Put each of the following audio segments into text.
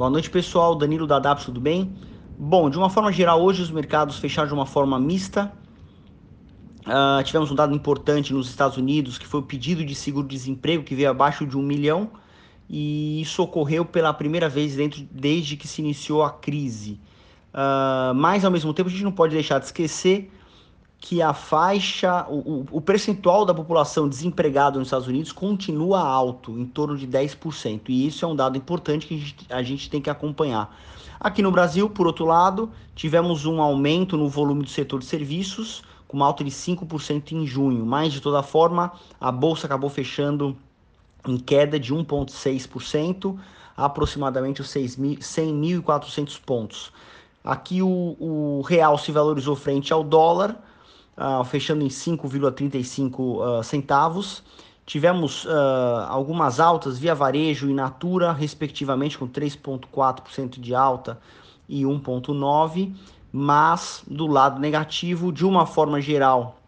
Boa noite, pessoal. Danilo da DAPS, tudo bem? Bom, de uma forma geral, hoje os mercados fecharam de uma forma mista. Uh, tivemos um dado importante nos Estados Unidos, que foi o pedido de seguro-desemprego, que veio abaixo de um milhão, e isso ocorreu pela primeira vez dentro, desde que se iniciou a crise. Uh, mas, ao mesmo tempo, a gente não pode deixar de esquecer que a faixa, o, o percentual da população desempregada nos Estados Unidos continua alto, em torno de 10%. E isso é um dado importante que a gente, a gente tem que acompanhar. Aqui no Brasil, por outro lado, tivemos um aumento no volume do setor de serviços, com uma alta de 5% em junho. Mas, de toda forma, a bolsa acabou fechando em queda de 1,6%, aproximadamente os 100.400 pontos. Aqui o, o real se valorizou frente ao dólar, uh, fechando em 5,35 uh, centavos. Tivemos uh, algumas altas via varejo e natura, respectivamente, com 3,4% de alta e 1,9%, mas do lado negativo, de uma forma geral,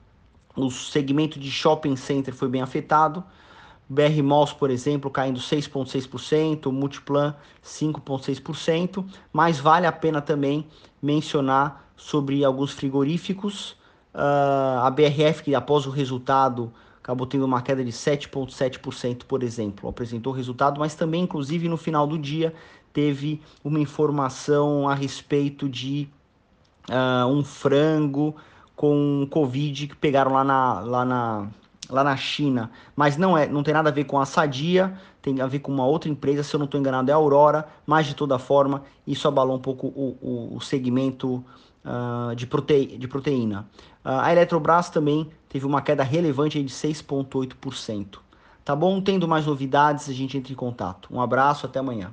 o segmento de shopping center foi bem afetado. BR Malls, por exemplo, caindo 6,6%, Multiplan 5,6%, mas vale a pena também mencionar sobre alguns frigoríficos, Uh, a BRF, que após o resultado acabou tendo uma queda de 7,7%, por exemplo, apresentou resultado, mas também, inclusive, no final do dia, teve uma informação a respeito de uh, um frango com Covid que pegaram lá na, lá na, lá na China, mas não é, não tem nada a ver com a Sadia, tem a ver com uma outra empresa, se eu não estou enganado é a Aurora, mas de toda forma isso abalou um pouco o, o, o segmento uh, de, prote, de proteína. Uh, a Eletrobras também teve uma queda relevante de 6,8%. Tá bom? Tendo mais novidades, a gente entra em contato. Um abraço, até amanhã.